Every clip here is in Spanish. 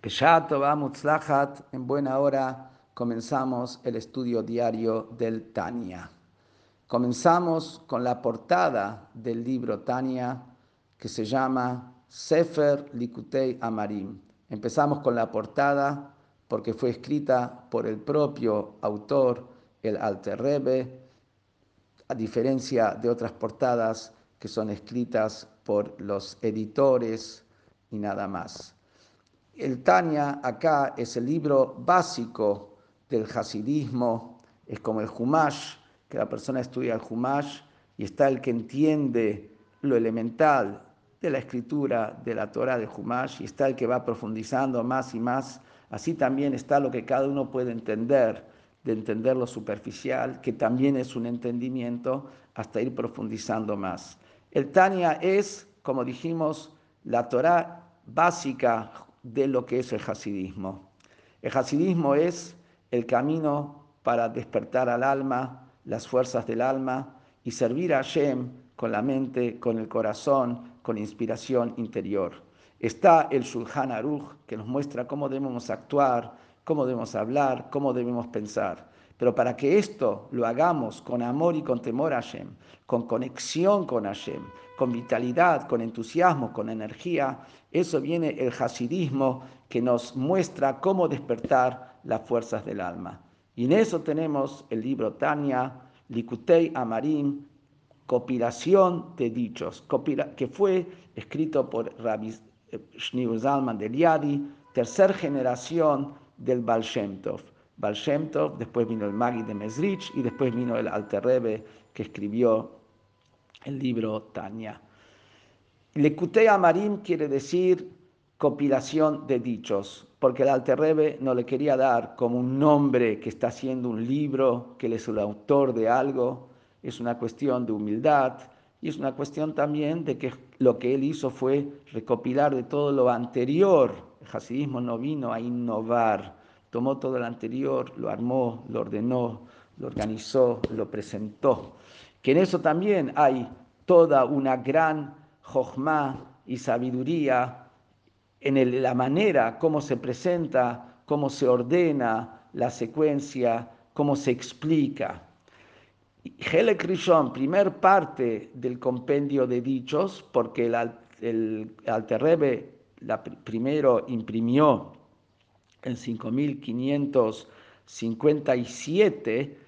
En buena hora comenzamos el estudio diario del Tania. Comenzamos con la portada del libro Tania que se llama Sefer Likutei Amarim. Empezamos con la portada porque fue escrita por el propio autor, el Alter Rebbe, a diferencia de otras portadas que son escritas por los editores y nada más. El Tania acá es el libro básico del hasidismo, es como el Humash, que la persona estudia el Humash y está el que entiende lo elemental de la escritura de la Torah de Humash y está el que va profundizando más y más. Así también está lo que cada uno puede entender, de entender lo superficial, que también es un entendimiento, hasta ir profundizando más. El Tania es, como dijimos, la Torah básica de lo que es el hasidismo. El hasidismo es el camino para despertar al alma, las fuerzas del alma y servir a Hashem con la mente, con el corazón, con inspiración interior. Está el Shulchan Aruch que nos muestra cómo debemos actuar, cómo debemos hablar, cómo debemos pensar. Pero para que esto lo hagamos con amor y con temor a Hashem, con conexión con Hashem, con vitalidad, con entusiasmo, con energía, eso viene el hasidismo que nos muestra cómo despertar las fuerzas del alma. Y en eso tenemos el libro Tania, Likutei Amarim, compilación de dichos, que fue escrito por Rabbi Shneur Zalman de Liadi, tercera generación del Baal Shem. Baal Shem después vino el Magi de Mesrich y después vino el Alter Rebbe que escribió el libro Tania. Lekutei Amarim quiere decir compilación de dichos, porque el Alter Rebbe no le quería dar como un nombre que está haciendo un libro, que él es el autor de algo, es una cuestión de humildad y es una cuestión también de que lo que él hizo fue recopilar de todo lo anterior. El hasidismo no vino a innovar, tomó todo lo anterior, lo armó, lo ordenó, lo organizó, lo presentó. Que en eso también hay toda una gran jochma y sabiduría en la manera como se presenta, cómo se ordena la secuencia, cómo se explica. Helek Rishon, primer parte del compendio de dichos, porque el, el Alter la, primero imprimió en 5557,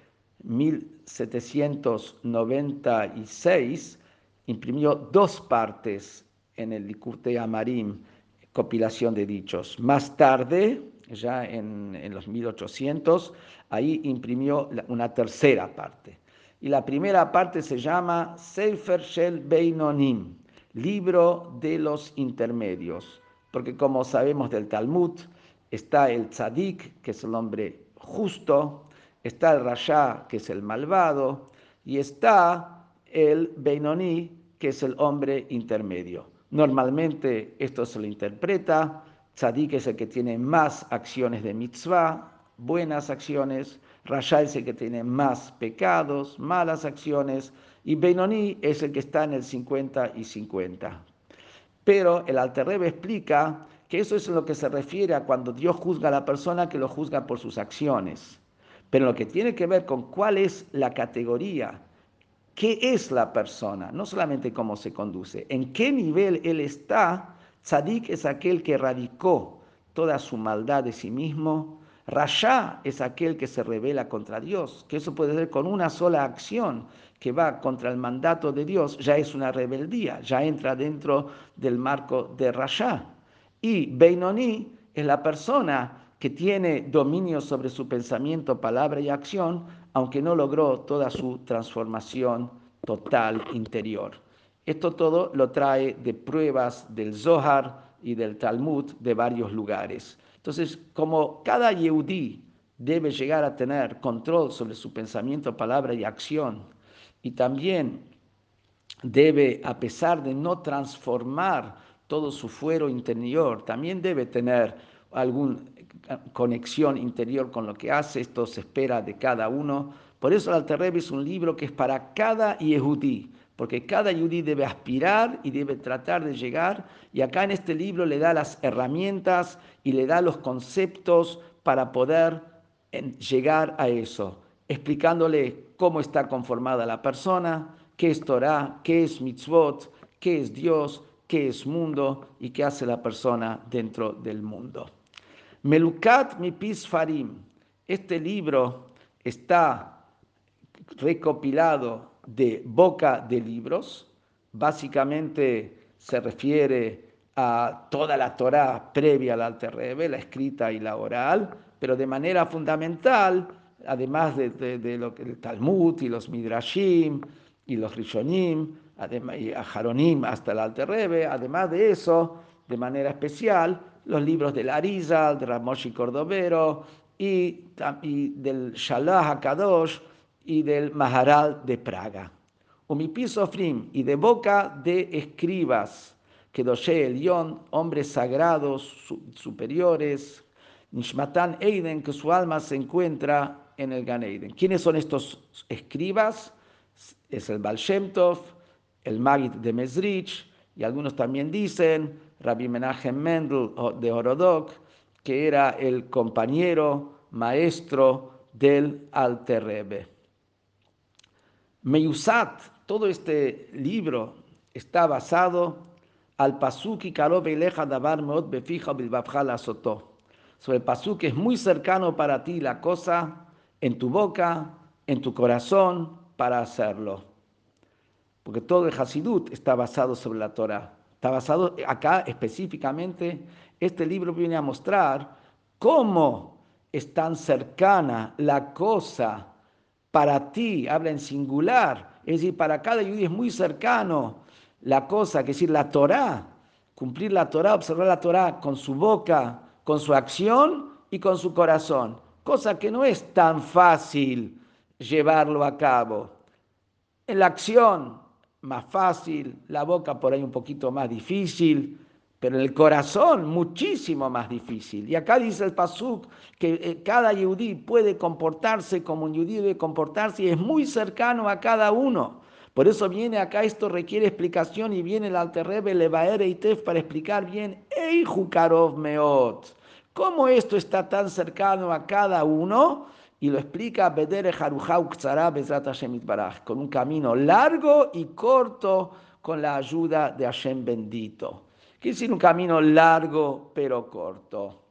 1796, imprimió dos partes en el Likutei Amarim, compilación de dichos. Más tarde, ya en, en los 1800, ahí imprimió una tercera parte. Y la primera parte se llama Sefer Shel Beinonim, libro de los intermedios, porque como sabemos del Talmud, está el Tzadik, que es el hombre justo, está el Rasha, que es el malvado, y está el Beinoní, que es el hombre intermedio. Normalmente esto se lo interpreta, Tzadik es el que tiene más acciones de mitzvah, buenas acciones, Rasha es el que tiene más pecados, malas acciones, y Beinoní es el que está en el 50 y 50. Pero el Alterrebe explica que eso es lo que se refiere a cuando Dios juzga a la persona que lo juzga por sus acciones. Pero lo que tiene que ver con cuál es la categoría qué es la persona, no solamente cómo se conduce, en qué nivel él está. Tzadik es aquel que radicó toda su maldad de sí mismo. Rasha es aquel que se revela contra Dios, que eso puede ser con una sola acción que va contra el mandato de Dios, ya es una rebeldía, ya entra dentro del marco de Rasha. Y Beinoni es la persona que tiene dominio sobre su pensamiento, palabra y acción, aunque no logró toda su transformación total interior. Esto todo lo trae de pruebas del Zohar y del Talmud de varios lugares. Entonces, como cada Yehudí debe llegar a tener control sobre su pensamiento, palabra y acción, y también debe, a pesar de no transformar todo su fuero interior, también debe tener alguna conexión interior con lo que hace, esto se espera de cada uno. Por eso el Alter es un libro que es para cada Yehudí, porque cada yudí debe aspirar y debe tratar de llegar, y acá en este libro le da las herramientas y le da los conceptos para poder llegar a eso, explicándole cómo está conformada la persona, qué es Torah, qué es mitzvot, qué es Dios, qué es mundo y qué hace la persona dentro del mundo. Melukat Mipis Farim. Este libro está recopilado de boca de libros. Básicamente se refiere a toda la Torah previa al Alter Rebbe, la escrita y la oral, pero de manera fundamental, además de, lo que el Talmud y los Midrashim y los Rishonim, además, y a Jaronim hasta el Alter Rebbe, además de eso, de manera especial, los libros del Arizal, de Ramoshi Cordovero y, del Shalah HaKadosh y del Maharal de Praga. Umipizofrim y de boca de escribas, que Doshe Elión, hombres sagrados superiores, Nishmatan Eiden, que su alma se encuentra en el Gan Eiden. ¿Quiénes son estos escribas? Es el Baal el Magid de Mesrich, y algunos también dicen, Rabbi Menachem Mendel de Horodok, que era el compañero maestro del Alter Rebbe. Meyusat, todo este libro está basado al pasuk y leja davar meot befija bilbabja soto. Sobre el pasuk es muy cercano para ti la cosa en tu boca, en tu corazón, para hacerlo porque todo el Hasidut está basado sobre la Torah. Está basado acá específicamente, este libro viene a mostrar cómo es tan cercana la cosa para ti, habla en singular, es decir, para cada judío es muy cercano la cosa, que es decir, la Torah, cumplir la Torah, observar la Torah con su boca, con su acción y con su corazón, cosa que no es tan fácil llevarlo a cabo. En la acción más fácil, la boca por ahí un poquito más difícil, pero el corazón muchísimo más difícil. Y acá dice el Pasuk que eh, cada yudí puede comportarse como un yudí debe comportarse y es muy cercano a cada uno. Por eso viene acá, esto requiere explicación y viene el Alterrebe Levaer Eitef para explicar bien, Jukarov Meot, ¿cómo esto está tan cercano a cada uno? Y lo explica con un camino largo y corto con la ayuda de Hashem bendito. Quiere decir un camino largo pero corto.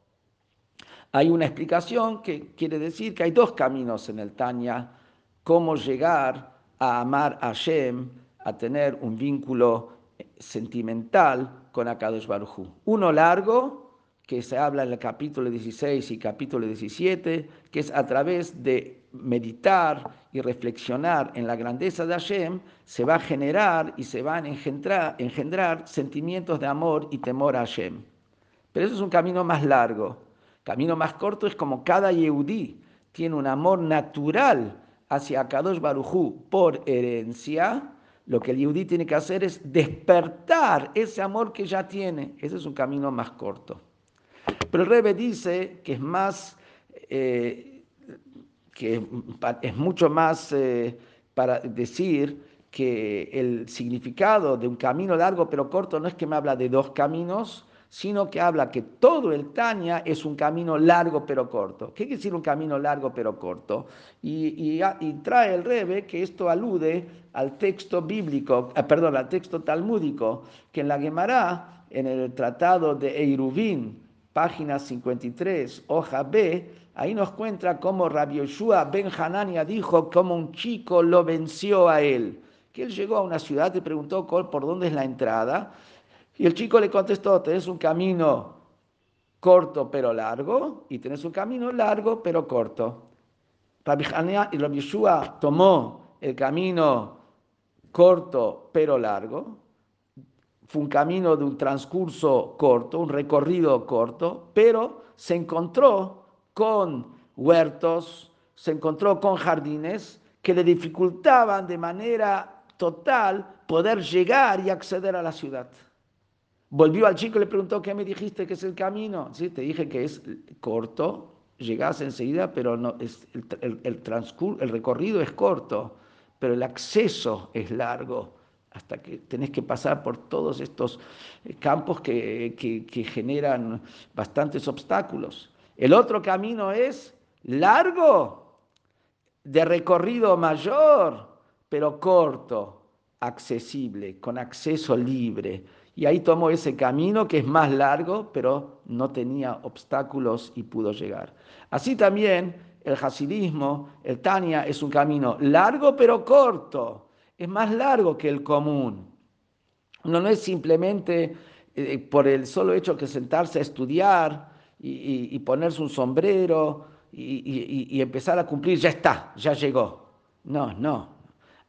Hay una explicación que quiere decir que hay dos caminos en el Tanya, cómo llegar a amar a Hashem, a tener un vínculo sentimental con Akadosh Baruj Uno largo, que se habla en el capítulo 16 y capítulo 17, que es a través de meditar y reflexionar en la grandeza de Hashem, se va a generar y se van a engendrar, sentimientos de amor y temor a Hashem. Pero eso es un camino más largo. Camino más corto es como cada Yehudí tiene un amor natural hacia Kadosh Barujú por herencia, lo que el Yehudí tiene que hacer es despertar ese amor que ya tiene. Ese es un camino más corto. Pero el Rebe dice que es más, eh, que es mucho más eh, para decir que el significado de un camino largo pero corto no es que me habla de dos caminos, sino que habla que todo el Tania es un camino largo pero corto. ¿Qué quiere decir un camino largo pero corto? Y, trae el Rebe que esto alude al texto bíblico, eh, perdón, al texto talmúdico, que en la Gemara, en el tratado de Eiruvin, página 53, hoja B, ahí nos cuenta cómo Rabbi Yoshua Ben Hanania dijo cómo un chico lo venció a él. Que él llegó a una ciudad y preguntó por dónde es la entrada. Y el chico le contestó, tenés un camino corto pero largo y tenés un camino largo pero corto. Rabbi Hanania y Rabbi tomó el camino corto pero largo fue un camino de un transcurso corto, un recorrido corto, pero se encontró con huertos, se encontró con jardines que le dificultaban de manera total poder llegar y acceder a la ciudad. Volvió al chico y le preguntó, ¿qué me dijiste que es el camino? Sí, te dije que es corto, llegás enseguida, pero no, es el, el, el recorrido es corto, pero el acceso es largo hasta que tenés que pasar por todos estos eh, campos que, que, generan bastantes obstáculos. El otro camino es largo, de recorrido mayor, pero corto, accesible, con acceso libre. Y ahí tomó ese camino que es más largo, pero no tenía obstáculos y pudo llegar. Así también el hasidismo, el Tania, es un camino largo pero corto es más largo que el común. No, no es simplemente eh, por el solo hecho que sentarse a estudiar y, ponerse un sombrero y, y, empezar a cumplir, ya está, ya llegó. No, no,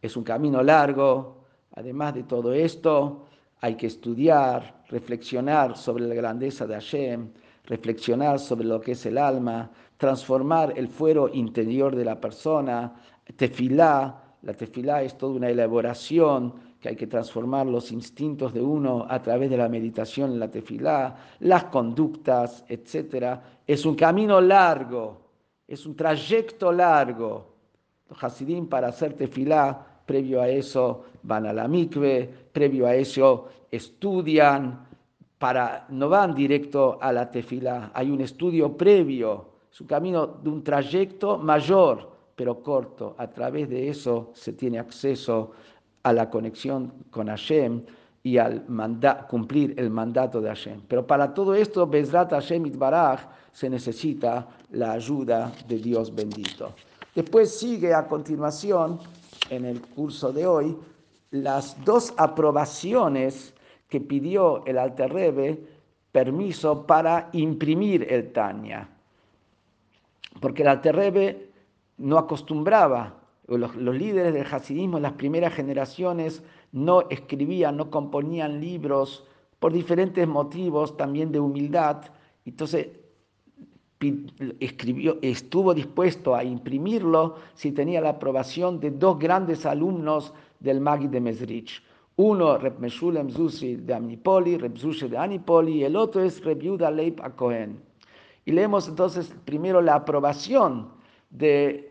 es un camino largo. Además de todo esto, hay que estudiar, reflexionar sobre la grandeza de Hashem, reflexionar sobre lo que es el alma, transformar el fuero interior de la persona, tefilá, la tefilá es toda una elaboración que hay que transformar los instintos de uno a través de la meditación en la tefilá, las conductas, etc. Es un camino largo, es un trayecto largo. Los hasidim para hacer tefilá, previo a eso van a la mikve, previo a eso estudian, para, no van directo a la tefilá, hay un estudio previo, es un camino de un trayecto mayor pero corto. A través de eso se tiene acceso a la conexión con Hashem y al cumplir el mandato de Hashem. Pero para todo esto, Bezrat Hashem Itbaraj, se necesita la ayuda de Dios bendito. Después sigue a continuación, en el curso de hoy, las dos aprobaciones que pidió el Alter Rebbe permiso para imprimir el Tanya. Porque el Alter Rebbe no acostumbraba, los, líderes del hasidismo en las primeras generaciones no escribían, no componían libros por diferentes motivos también de humildad. Entonces escribió, estuvo dispuesto a imprimirlo si tenía la aprobación de dos grandes alumnos del Magi de Mesrich. Uno, Reb Meshulem Zusi de Amnipoli, Reb Zushi de Anipoli, y el otro es Reb Yuda Leib. Y leemos entonces primero la aprobación de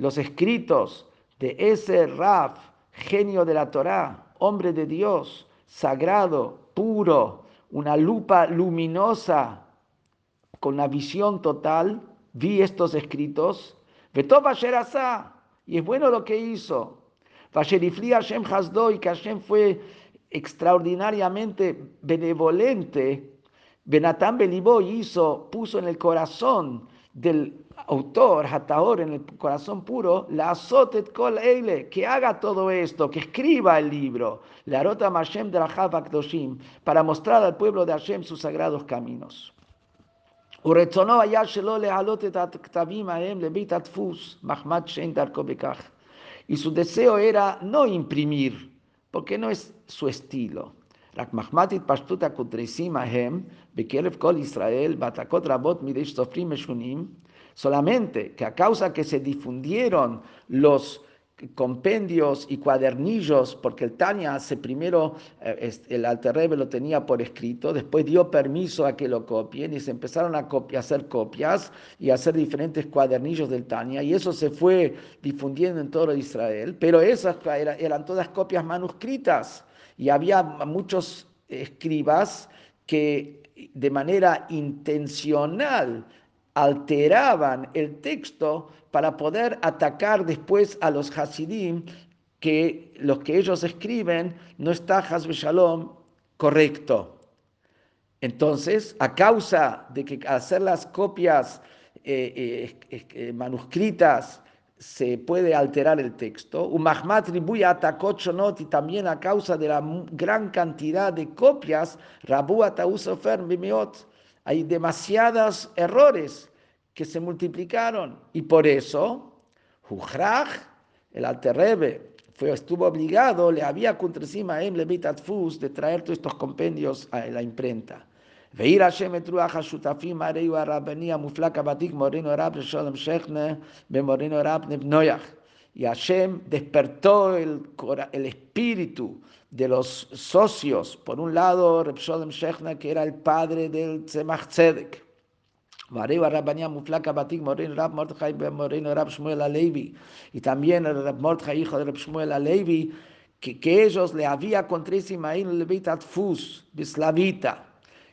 los escritos de ese Raf, genio de la Torá, hombre de Dios, sagrado, puro, una lupa luminosa, con la visión total, vi estos escritos, y es bueno lo que hizo. Hashem y que Hashem fue extraordinariamente benevolente. Benatán Belibó hizo, puso en el corazón del autor, Hataor, en el corazón puro, la azotet kol eile, que haga todo esto, que escriba el libro, la rota Mashem de la para mostrar al pueblo de Hashem sus sagrados caminos. Y su deseo era no imprimir, porque no es su estilo רק מחמתית פשטות הקודרסים ההם בקרב כל ישראל, והעתקות רבות מידי סופרים משונים, solamente que a causa que se difundieron los compendios y cuadernillos, porque el Tania hace primero, eh, el Alter lo tenía por escrito, después dio permiso a que lo copien y se empezaron a, hacer copias y a hacer diferentes cuadernillos del Tania y eso se fue difundiendo en todo Israel, pero esas eran todas copias manuscritas y había muchos escribas que de manera intencional alteraban el texto para poder atacar después a los Hasidim, que lo que ellos escriben no está Hasbe Shalom correcto. Entonces, a causa de que hacer las copias eh, eh, eh, manuscritas se puede alterar el texto, Umahmat Ribuya y también a causa de la gran cantidad de copias, Rabu Atausofer Bimiot, hay demasiados errores que se multiplicaron y por eso, Hujraj, el Alterrebe, fue, estuvo obligado, le había encima em le de traer todos estos compendios a la imprenta. Veir Hashem et ruach areu arabani amuflak abatik moreno rab shalom shechne be moreno rab nebnoyach. Y Hashem despertó el, el espíritu de los socios. Por un lado, Reb Sholem Shechna, que era el padre del Tzemach Tzedek. Vareu Rabania Muflaka Batik Moreno Rab Mordechai Moreno Rab Shmuel Alevi. Y también el Rab Mordechai, hijo de Rab Shmuel Alevi, que, que ellos le había contra Ismail Levit Atfus, Bislavita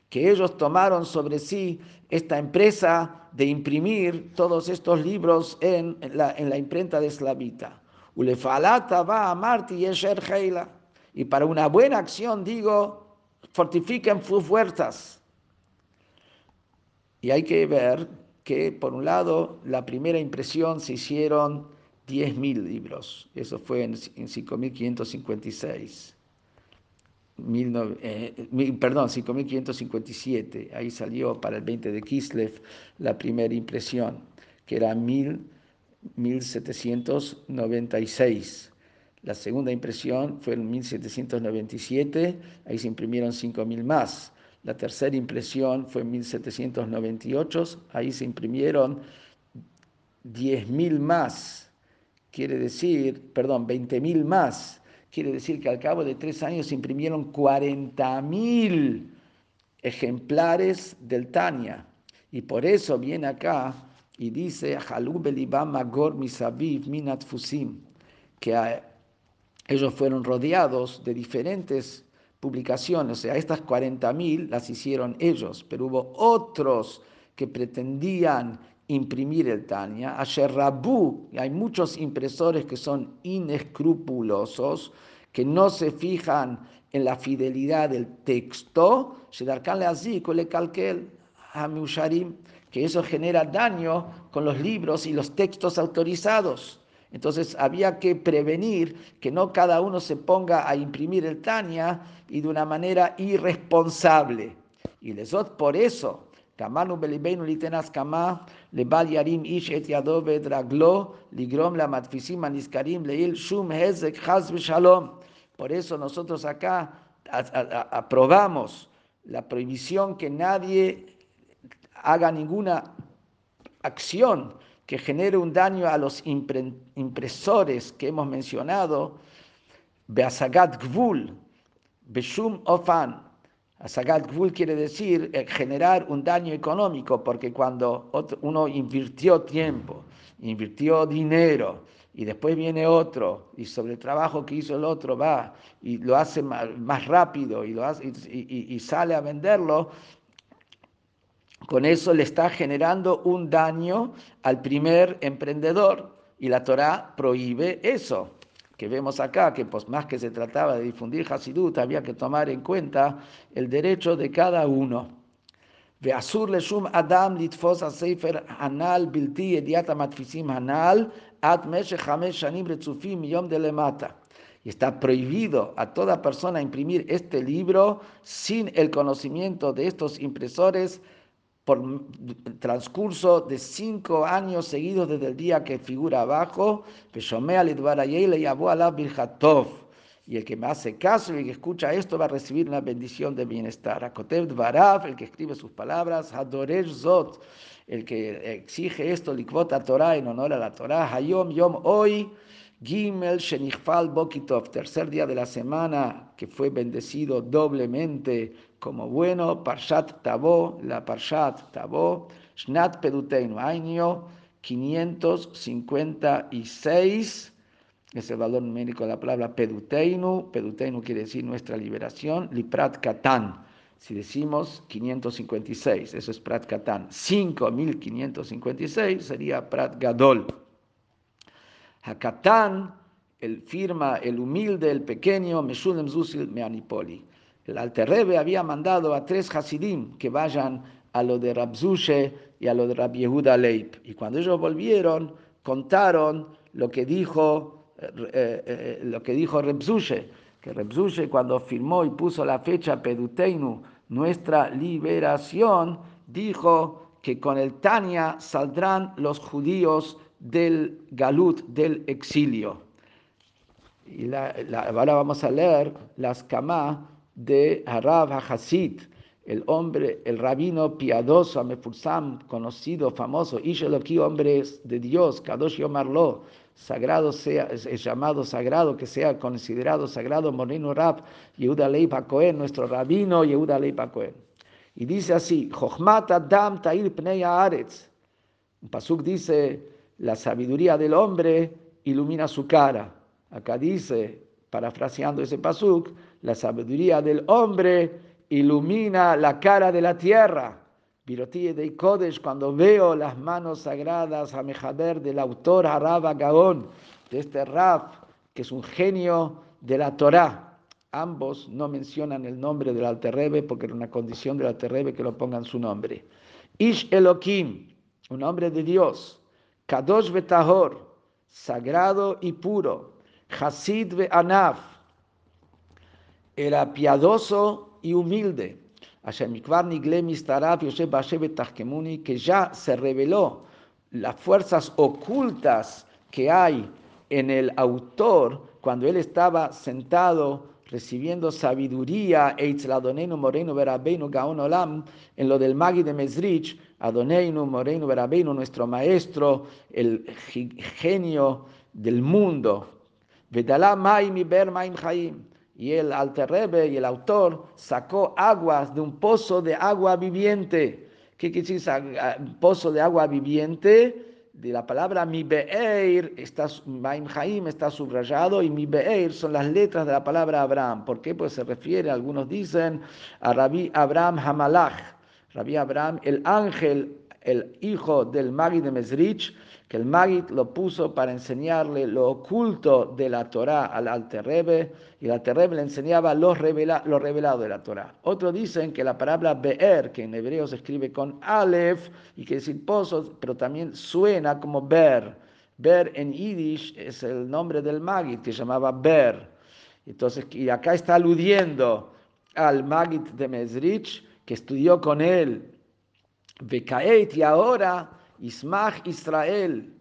que ellos tomaron sobre sí esta empresa de imprimir todos estos libros en la, en la imprenta de Slavita. Ulefalata va a Marti y Y para una buena acción, digo, fortifiquen sus fuerzas. Y hay que ver que, por un lado, la primera impresión se hicieron 10.000 libros. Eso fue en, en 5.556 eh, perdón, 5557, ahí salió para el 20 de Kislev la primera impresión, que era 1796. La segunda impresión fue en 1797, ahí se imprimieron 5000 más. La tercera impresión fue en 1798, ahí se imprimieron 10.000 más, quiere decir, perdón, 20.000 más Quiere decir que al cabo de tres años se imprimieron 40.000 ejemplares del Tania. Y por eso viene acá y dice, que ellos fueron rodeados de diferentes publicaciones, o sea, estas 40.000 las hicieron ellos, pero hubo otros que pretendían imprimir el Tania, a Rabu, hay muchos impresores que son inescrupulosos, que no se fijan en la fidelidad del texto, que eso genera daño con los libros y los textos autorizados. Entonces había que prevenir que no cada uno se ponga a imprimir el Tania y de una manera irresponsable. Y les por eso Por eso nosotros acá aprobamos la prohibición que nadie haga ninguna acción que genere un daño a los impresores que hemos mencionado, beasagat gvul, beshum ofan, Asagat Gvul quiere decir eh, generar un daño económico, porque cuando uno invirtió tiempo, invirtió dinero, y después viene otro, y sobre el trabajo que hizo el otro va y lo hace más, rápido y, lo hace, y, sale a venderlo, con eso le está generando un daño al primer emprendedor. Y la Torah prohíbe eso que vemos acá, que pues más que se trataba de difundir Hasidut, había que tomar en cuenta el derecho de cada uno. Adam Hanal Bilti Hanal Y está prohibido a toda persona imprimir este libro sin el conocimiento de estos impresores por transcurso de cinco años seguidos desde el día que figura abajo, y el que me hace caso y que escucha esto va a recibir una bendición de bienestar. Akotev Dvarav, el que escribe sus palabras, Hadoresh Zot, el que exige esto, Likvot Torah en honor a la Torah, Hayom Yom hoy, Gimel Shenichfal Bokitov, tercer día de la semana que fue bendecido doblemente como bueno, Parshat Tabo, la Parshat Tabo, Shnat Peduteinu, año 556, es el valor numérico de la palabra Peduteinu, Peduteinu quiere decir nuestra liberación, Liprat Katan, si decimos 556, eso es Prat Katan, 5556 sería Prat Gadol. Hakatan, el firma, el humilde, el pequeño, Meshulem Zusil Meanipoli. El Alterrebe había mandado a tres Hasidim que vayan a lo de Rabzushe y a lo de Rab Yehuda Leib. Y cuando ellos volvieron, contaron lo que dijo, eh, eh, que dijo Rebzushe, que cuando firmó y puso la fecha Peduteinu, nuestra liberación, dijo que con el Tania saldrán los judíos del Galut, del exilio. Y ahora vamos a leer las kamá de Harav HaHasid, el hombre, el rabino piadoso, Amefusam, conocido, famoso, Isheloki, hombre de Dios, Kadosh Yomarlo, sagrado sea, es llamado sagrado, que sea considerado sagrado, Moreno Rab, Yehuda Leipa Cohen, nuestro rabino Yehuda Leipa Cohen. Y dice así, Jochmat Adam Tair Pnei Haaretz. Un pasuk dice, la sabiduría del hombre ilumina su cara. Acá dice, parafraseando ese pasuk, la sabiduría del hombre ilumina la cara de la tierra. Virotí de Kodesh, cuando veo las manos sagradas a Mejaber del autor Harab Gaón, de este Rab, que es un genio de la Torah. Ambos no mencionan el nombre del Alterrebe porque era una condición del Alterrebe que lo pongan su nombre. Ish Elohim, un hombre de Dios. Kadosh Betahor, sagrado y puro. Hasid Anaf, era piadoso y humilde. Que ya se reveló las fuerzas ocultas que hay en el autor cuando él estaba sentado recibiendo sabiduría, Moreno Gaon Olam, en lo del Magi de Mesrich, Adoneinu Moreno Verabeinu, nuestro maestro, el genio del mundo. Y el Alterrebe y el autor sacó aguas de un pozo de agua viviente. ¿Qué quiere decir pozo de agua viviente? De la palabra mi be'er, está, está subrayado y mi be'er son las letras de la palabra Abraham. ¿Por qué? Pues se refiere, algunos dicen, a Rabbi Abraham Hamalach. Rabbi Abraham, el ángel, el hijo del Magi de Mesrich, que el Magid lo puso para enseñarle lo oculto de la Torah al Alterrebe, y el Alterrebe le enseñaba lo, lo revelado de la Torah. Otros dicen que la palabra Be'er, que en hebreo se escribe con Aleph, y que decir pozo, pero también suena como Ber. Ber en Yiddish es el nombre del Magid, que llamaba Ber. Entonces, y acá está aludiendo al Magid de Mesrich, que estudió con él, Bekaet, y ahora Ismach Israel,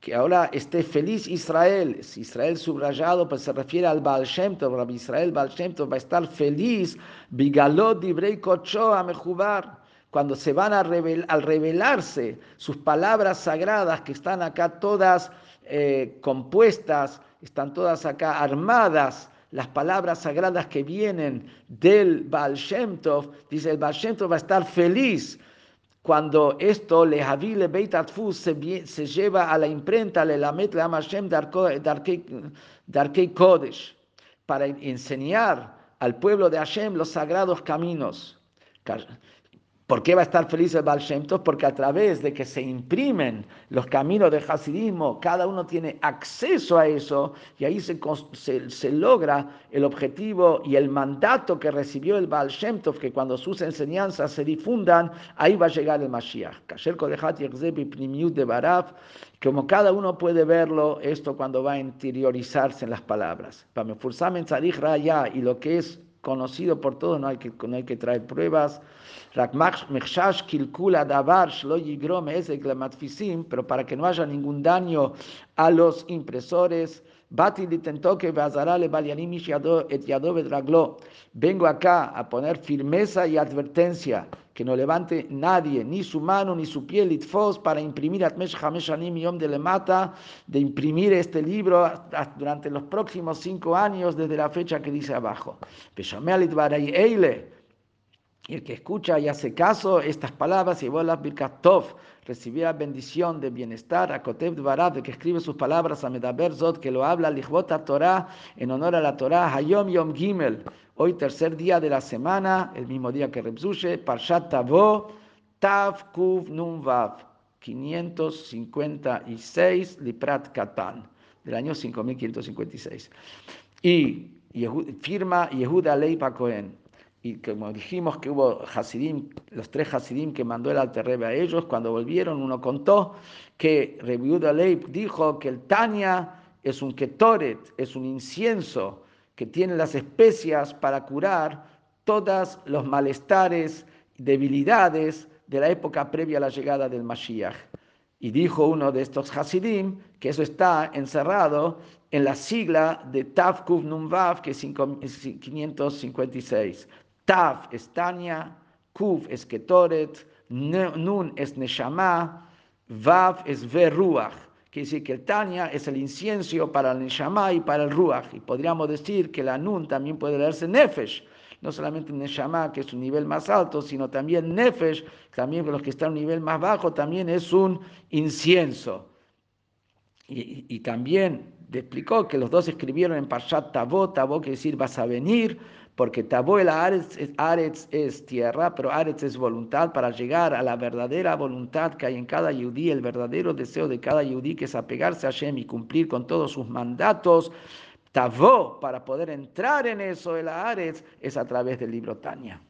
que ahora esté feliz Israel, Israel subrayado, pues se refiere al Baal Shem Tov, Rabbi Israel Baal Shem va a estar feliz, Bigalot Dibrei a Mejubar, cuando se van a al revelarse sus palabras sagradas que están acá todas eh, compuestas, están todas acá armadas, las palabras sagradas que vienen del Baal Shem Tov, dice el Baal Shem Tov va a estar feliz cuando esto le javile beit se, se lleva a la imprenta le lamet le amashem darkei kodesh para enseñar al pueblo de Hashem los sagrados caminos. ¿Por qué va a estar feliz el Baal Shem Tov? Porque a través de que se imprimen los caminos del Hasidismo, cada uno tiene acceso a eso y ahí se, logra el objetivo y el mandato que recibió el Baal Shem Tov, que cuando sus enseñanzas se difundan, ahí va a llegar el Mashiach. Como cada uno puede verlo, esto cuando va a interiorizarse en las palabras. Y lo que es conocido por todos, no hay que, no hay que traer pruebas. Pero para que no haya ningún daño a los impresores, Vengo acá a poner firmeza y advertencia, que no levante nadie, ni su mano ni su piel, itfos, para imprimir de le mata, de imprimir este libro durante los próximos cinco años desde la fecha que dice abajo. Y el que escucha y hace caso estas palabras, y la Birkatov, recibirá bendición de bienestar, a Kotev Dvarad, que escribe sus palabras, a Medaber Zot, que lo habla, Lichbot Torah, en honor a la Torah, Hayom Yom Gimel, hoy tercer día de la semana, el mismo día que Rebzushe, Parshat Tavo, Tav Kuv Nun Vav, 556, Liprat Katan, del año 5556. Y firma Yehuda Leipa Cohen y como dijimos que hubo Hasidim, los tres Hasidim que mandó el Alterrebe a ellos, cuando volvieron uno contó que Rebiuda Leib dijo que el Tania es un ketoret, es un incienso que tiene las especias para curar todos los malestares, debilidades de la época previa a la llegada del Mashiach. Y dijo uno de estos Hasidim que eso está encerrado en la sigla de Tav Kuf que es 556. Tav es Tania, Kuf es Ketoret, Nun es Neshama, Vav es Veruach. Quiere decir que el Tania es el incienso para el Neshama y para el Ruach. Y podríamos decir que la Nun también puede leerse Nefesh no solamente Neshama, que es un nivel más alto, sino también Nefesh, también los que están a un nivel más bajo, también es un incienso. Y, también explicó que los dos escribieron en Parshat Tabo, Tabo quiere decir vas a venir, porque Tabo el Aretz, es tierra, pero Aretz es voluntad para llegar a la verdadera voluntad que hay en cada yudí, el verdadero deseo de cada yudí, que es apegarse a Hashem y cumplir con todos sus mandatos. Tavó, para poder entrar en eso, el Aretz, es a través del libro Tania.